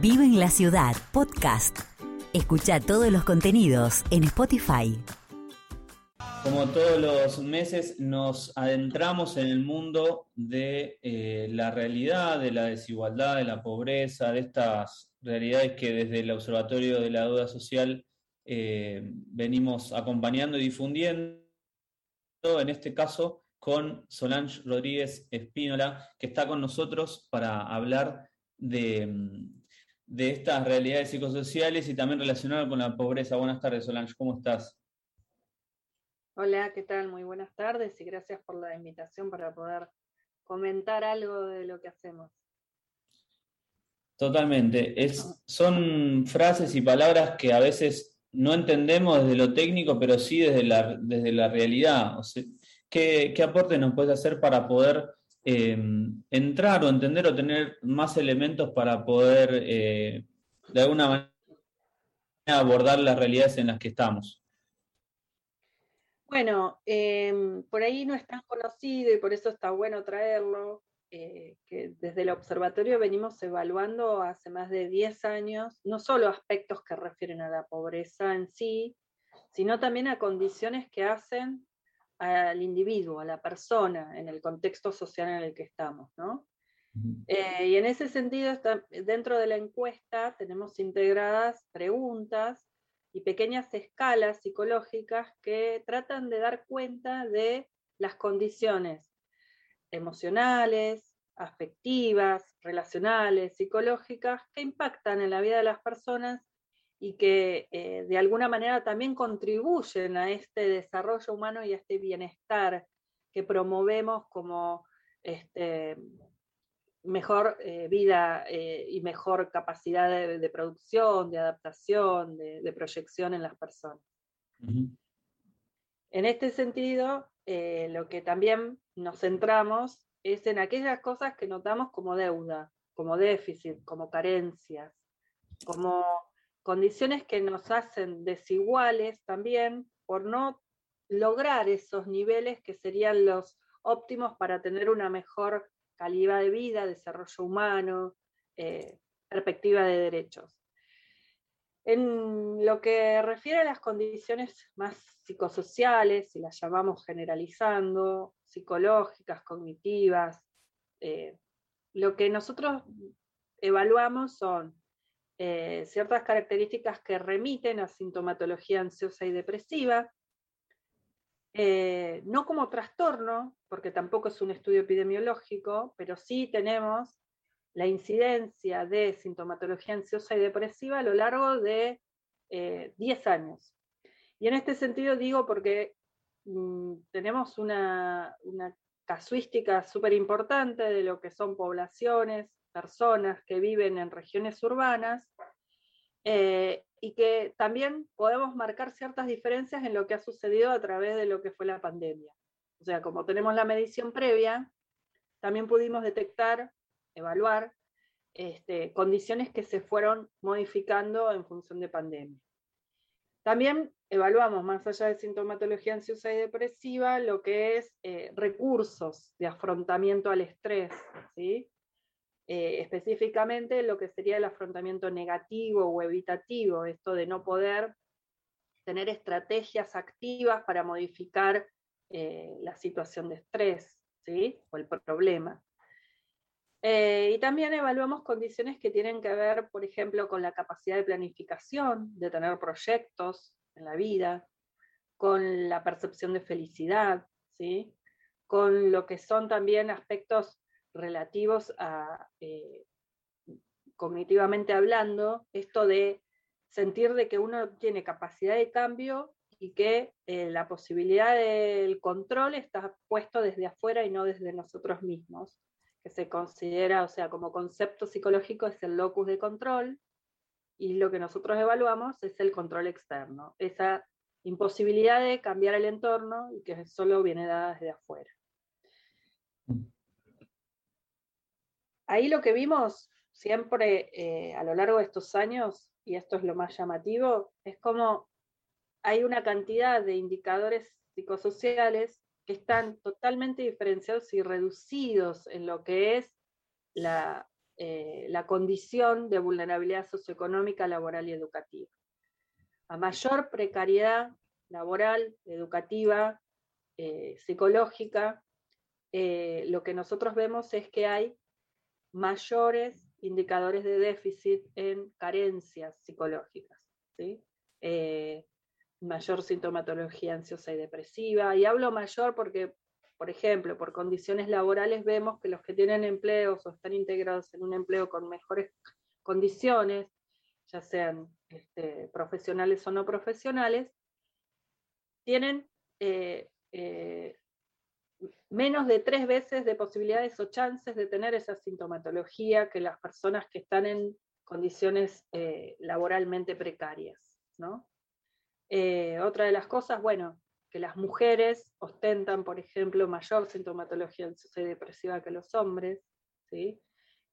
Vive en la ciudad, podcast. Escucha todos los contenidos en Spotify. Como todos los meses nos adentramos en el mundo de eh, la realidad, de la desigualdad, de la pobreza, de estas realidades que desde el Observatorio de la Duda Social eh, venimos acompañando y difundiendo. En este caso, con Solange Rodríguez Espínola, que está con nosotros para hablar de, de estas realidades psicosociales y también relacionado con la pobreza. Buenas tardes, Solange, ¿cómo estás? Hola, ¿qué tal? Muy buenas tardes y gracias por la invitación para poder comentar algo de lo que hacemos. Totalmente. Es, son frases y palabras que a veces no entendemos desde lo técnico, pero sí desde la, desde la realidad. O ¿qué, ¿Qué aporte nos puedes hacer para poder Em, entrar o entender o tener más elementos para poder eh, de alguna manera abordar las realidades en las que estamos. Bueno, em, por ahí no es tan conocido y por eso está bueno traerlo, eh, que desde el observatorio venimos evaluando hace más de 10 años, no solo aspectos que refieren a la pobreza en sí, sino también a condiciones que hacen al individuo, a la persona, en el contexto social en el que estamos. ¿no? Eh, y en ese sentido, dentro de la encuesta tenemos integradas preguntas y pequeñas escalas psicológicas que tratan de dar cuenta de las condiciones emocionales, afectivas, relacionales, psicológicas que impactan en la vida de las personas y que eh, de alguna manera también contribuyen a este desarrollo humano y a este bienestar que promovemos como este, mejor eh, vida eh, y mejor capacidad de, producción, de adaptación, de, proyección en las personas. En este sentido, lo que también nos centramos es en aquellas cosas que notamos como deuda, como déficit, como carencias, como condiciones que nos hacen desiguales también por no lograr esos niveles que serían los óptimos para tener una mejor calidad de vida, desarrollo humano, eh, perspectiva de derechos. En lo que refiere a las condiciones más psicosociales, si las llamamos generalizando, psicológicas, cognitivas, eh, lo que nosotros evaluamos son eh, ciertas características que remiten a sintomatología ansiosa y depresiva, eh, no como trastorno, porque tampoco es un estudio epidemiológico, pero sí tenemos la incidencia de sintomatología ansiosa y depresiva a lo largo de 10 eh, años. Y en este sentido digo porque mm, tenemos una, una casuística súper importante de lo que son poblaciones personas que viven en regiones urbanas eh, y que también podemos marcar ciertas diferencias en lo que ha sucedido a través de lo que fue la pandemia. O sea, como tenemos la medición previa, también pudimos detectar, evaluar este, condiciones que se fueron modificando en función de pandemia. También evaluamos, más allá de sintomatología ansiosa y depresiva, lo que es eh, recursos de afrontamiento al estrés, ¿sí? Eh, específicamente lo que sería el afrontamiento negativo o evitativo, esto de no poder tener estrategias activas para modificar eh, la situación de estrés ¿sí? o el problema. Eh, y también evaluamos condiciones que tienen que ver, por ejemplo, con la capacidad de planificación, de tener proyectos en la vida, con la percepción de felicidad, ¿sí? con lo que son también aspectos relativos a, eh, cognitivamente hablando, esto de sentir de que uno tiene capacidad de cambio y que eh, la posibilidad del control está puesto desde afuera y no desde nosotros mismos, que se considera, o sea, como concepto psicológico es el locus de control, y lo que nosotros evaluamos es el control externo, esa imposibilidad de cambiar el entorno y que solo viene dada desde afuera. Ahí lo que vimos siempre eh, a lo largo de estos años, y esto es lo más llamativo, es como hay una cantidad de indicadores psicosociales que están totalmente diferenciados y reducidos en lo que es la eh, la condición de vulnerabilidad socioeconómica, laboral y educativa. A mayor precariedad laboral, educativa, eh, psicológica, lo que nosotros vemos es que hay mayores indicadores de déficit en carencias psicológicas. mayor sintomatología ansiosa y depresiva. Y hablo mayor porque por ejemplo, por condiciones laborales vemos que los que tienen empleos o están integrados en un empleo con mejores condiciones, ya sean este, profesionales o no profesionales, tienen eh, eh, menos de tres veces de posibilidades o chances de tener esa sintomatología que las personas que están en condiciones eh, laboralmente precarias. otra de las cosas, bueno, que las mujeres ostentan, por ejemplo, mayor sintomatología depresiva que los hombres, ¿sí?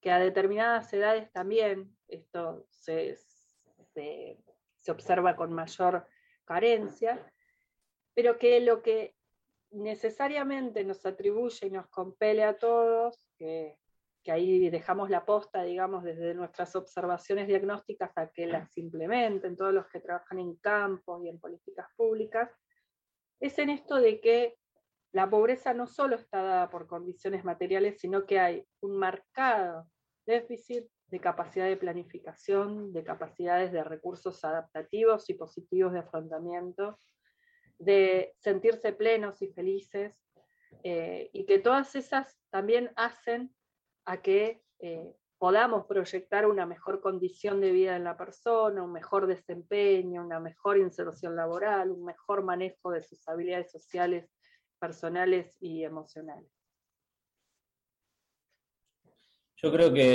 que a determinadas edades también esto se, se, observa con mayor carencia, pero que lo que necesariamente nos atribuye y nos compele a todos, que, que, ahí dejamos la posta, digamos, desde nuestras observaciones diagnósticas a que las implementen todos los que trabajan en campos y en políticas públicas, es en esto de que la pobreza no solo está dada por condiciones materiales, sino que hay un marcado déficit de capacidad de planificación, de capacidades de recursos adaptativos y positivos de afrontamiento, de sentirse plenos y felices, eh, y que todas esas también hacen a que eh, podamos proyectar una mejor condición de vida en la persona, un mejor desempeño, una mejor inserción laboral, un mejor manejo de sus habilidades sociales, personales y emocionales. Yo creo que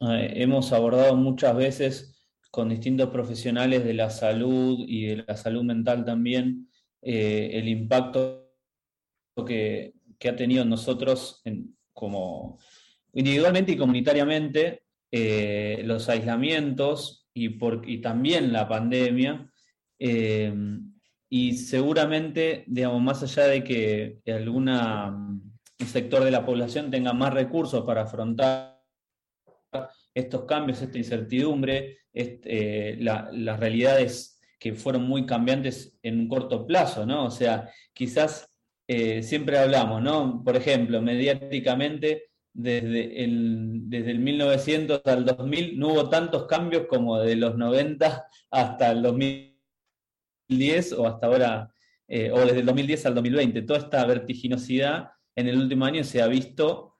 eh, hemos abordado muchas veces con distintos profesionales de la salud y de la salud mental también eh, el impacto que, ha tenido en nosotros como individualmente y comunitariamente eh, los aislamientos y, por, también la pandemia. Eh, y seguramente, digamos, más allá de que alguna, un sector de la población tenga más recursos para afrontar estos cambios, esta incertidumbre, eh, las realidades que fueron muy cambiantes en un corto plazo, ¿no? O sea, quizás siempre hablamos, ¿no? Por ejemplo, mediáticamente desde el, desde el 1900 al 2000 no hubo tantos cambios como de los 90 hasta el 2010 o hasta ahora, eh, o desde el 2010 al 2020. Toda esta vertiginosidad en el último año se ha visto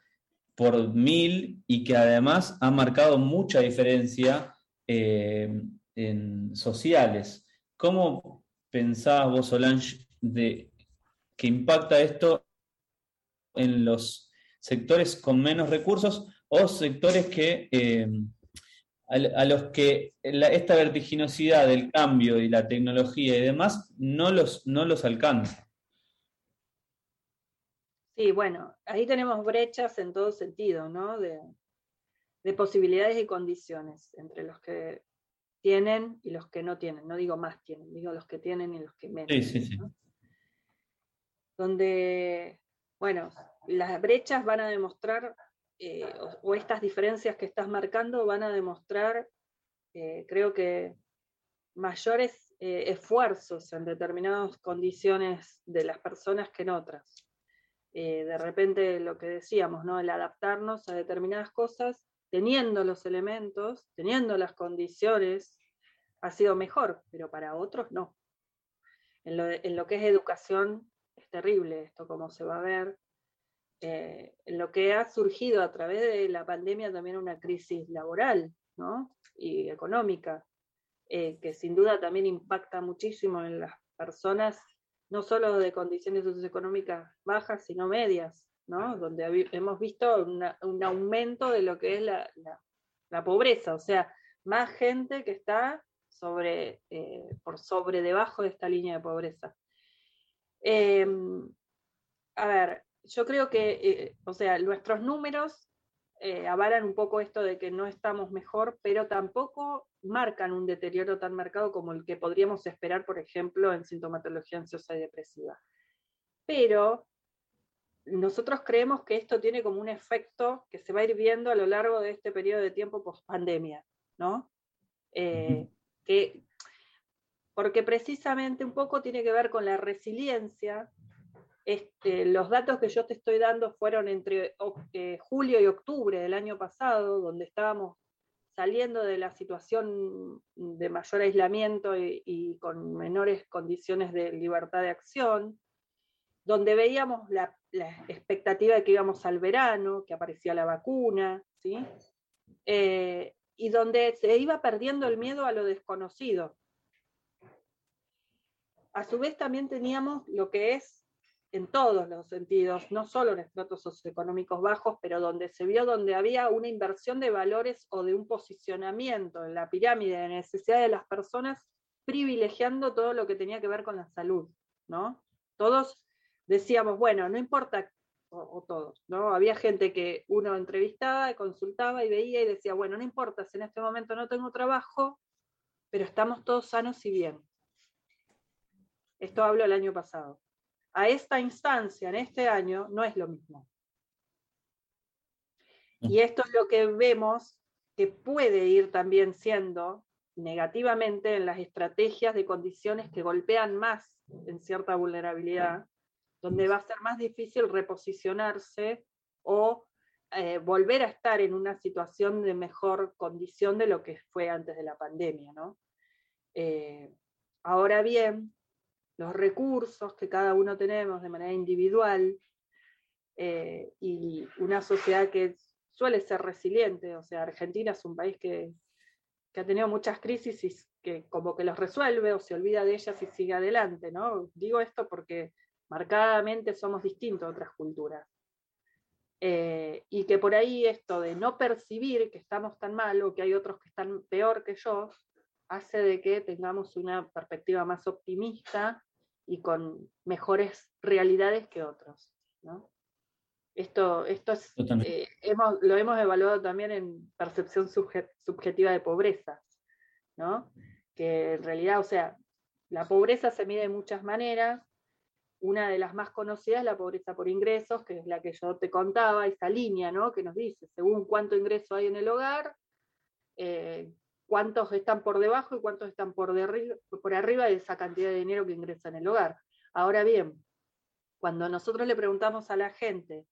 por mil y que además ha marcado mucha diferencia eh, en sociales. ¿Cómo pensabas vos, Solange, de que impacta esto en los sectores con menos recursos o sectores que, eh, a, los que esta vertiginosidad del cambio y la tecnología y demás no los, no los alcanza. Sí, bueno, ahí tenemos brechas en todo sentido, ¿no? De, posibilidades y condiciones entre los que tienen y los que no tienen. No digo más tienen, digo los que tienen y los que menos. Sí, sí, sí. Donde, bueno, las brechas van a demostrar, eh, o, estas diferencias que estás marcando van a demostrar, eh, creo que, mayores eh, esfuerzos en determinadas condiciones de las personas que en otras. de repente lo que decíamos, ¿no? el adaptarnos a determinadas cosas, teniendo los elementos, teniendo las condiciones, ha sido mejor, pero para otros no. En lo, en que es educación es terrible esto, como se va a ver, eh, lo que ha surgido a través de la pandemia también una crisis laboral y económica, eh, que sin duda también impacta muchísimo en las personas, no solo de condiciones socioeconómicas bajas, sino medias, donde hemos visto un aumento de lo que es la, pobreza, o sea, más gente que está eh, por sobre debajo de esta línea de pobreza. Em, a ver, yo creo que, eh, o sea, nuestros números eh, avalan un poco esto de que no estamos mejor, pero tampoco marcan un deterioro tan marcado como el que podríamos esperar, por ejemplo, en sintomatología ansiosa y depresiva. Pero nosotros creemos que esto tiene como un efecto que se va a ir viendo a lo largo de este periodo de tiempo post pandemia, ¿no? Eh, que, porque precisamente un poco tiene que ver con la resiliencia. Este, los datos que yo te estoy dando fueron entre eh, julio y octubre del año pasado, donde estábamos saliendo de la situación de mayor aislamiento y con menores condiciones de libertad de acción donde veíamos la, expectativa de que íbamos al verano, que aparecía la vacuna, ¿sí? Eh, y donde se iba perdiendo el miedo a lo desconocido. A su vez también teníamos lo que es en todos los sentidos, no solo en estratos socioeconómicos bajos, pero donde se vio donde había una inversión de valores o de un posicionamiento en la pirámide de necesidad de las personas, privilegiando todo lo que tenía que ver con la salud, ¿no? Todos decíamos, bueno, no importa, o, todos, ¿no? Había gente que uno entrevistaba, consultaba y veía y decía, bueno, no importa si en este momento no tengo trabajo, pero estamos todos sanos y bien. Esto hablo el año pasado. A esta instancia, en este año, no es lo mismo. Y esto es lo que vemos que puede ir también siendo negativamente en las estrategias de condiciones que golpean más en cierta vulnerabilidad donde va a ser más difícil reposicionarse o eh, volver a estar en una situación de mejor condición de lo que fue antes de la pandemia. Eh, ahora bien, los recursos que cada uno tenemos de manera individual eh, y una sociedad que suele ser resiliente, o sea, Argentina es un país que, que, ha tenido muchas crisis y que como que los resuelve o se olvida de ellas y sigue adelante, ¿no? Digo esto porque marcadamente somos distintos a otras culturas. Eh, y que por ahí esto de no percibir que estamos tan mal o que hay otros que están peor que yo, hace de que tengamos una perspectiva más optimista y con mejores realidades que otros. Esto, esto es, eh, lo hemos evaluado también en percepción subjetiva de pobreza, ¿no? que en realidad, o sea, la pobreza se mide de muchas maneras, una de las más conocidas es la pobreza por ingresos, que es la que yo te contaba, esa línea ¿no? que nos dice, según cuánto ingreso hay en el hogar, eh, cuántos están por debajo y cuántos están por, por arriba de esa cantidad de dinero que ingresa en el hogar. Ahora bien, cuando nosotros le preguntamos a la gente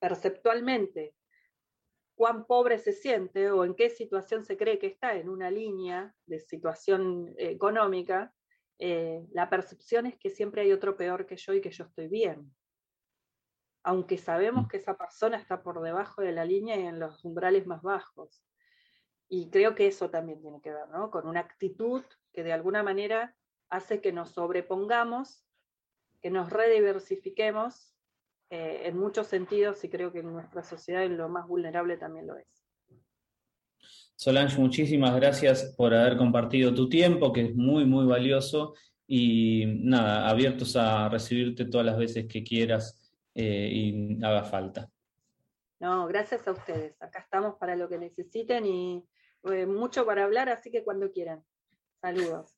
perceptualmente cuán pobre se siente o en qué situación se cree que está en una línea de situación económica, eh, la percepción es que siempre hay otro peor que yo y que yo estoy bien. Aunque sabemos mm. que esa persona está por debajo de la línea y en los umbrales más bajos. Y creo que eso también tiene que ver, ¿no? Con una actitud que de alguna manera hace que nos sobrepongamos, que nos rediversifiquemos eh, en muchos sentidos y creo que en nuestra sociedad en lo más vulnerable también lo es. Solange, muchísimas gracias por haber compartido tu tiempo, que es muy, muy valioso. Y nada, abiertos a recibirte todas las veces que quieras eh, y haga falta. No, gracias a ustedes. Acá estamos para lo que necesiten y eh, mucho para hablar, así que cuando quieran. Saludos.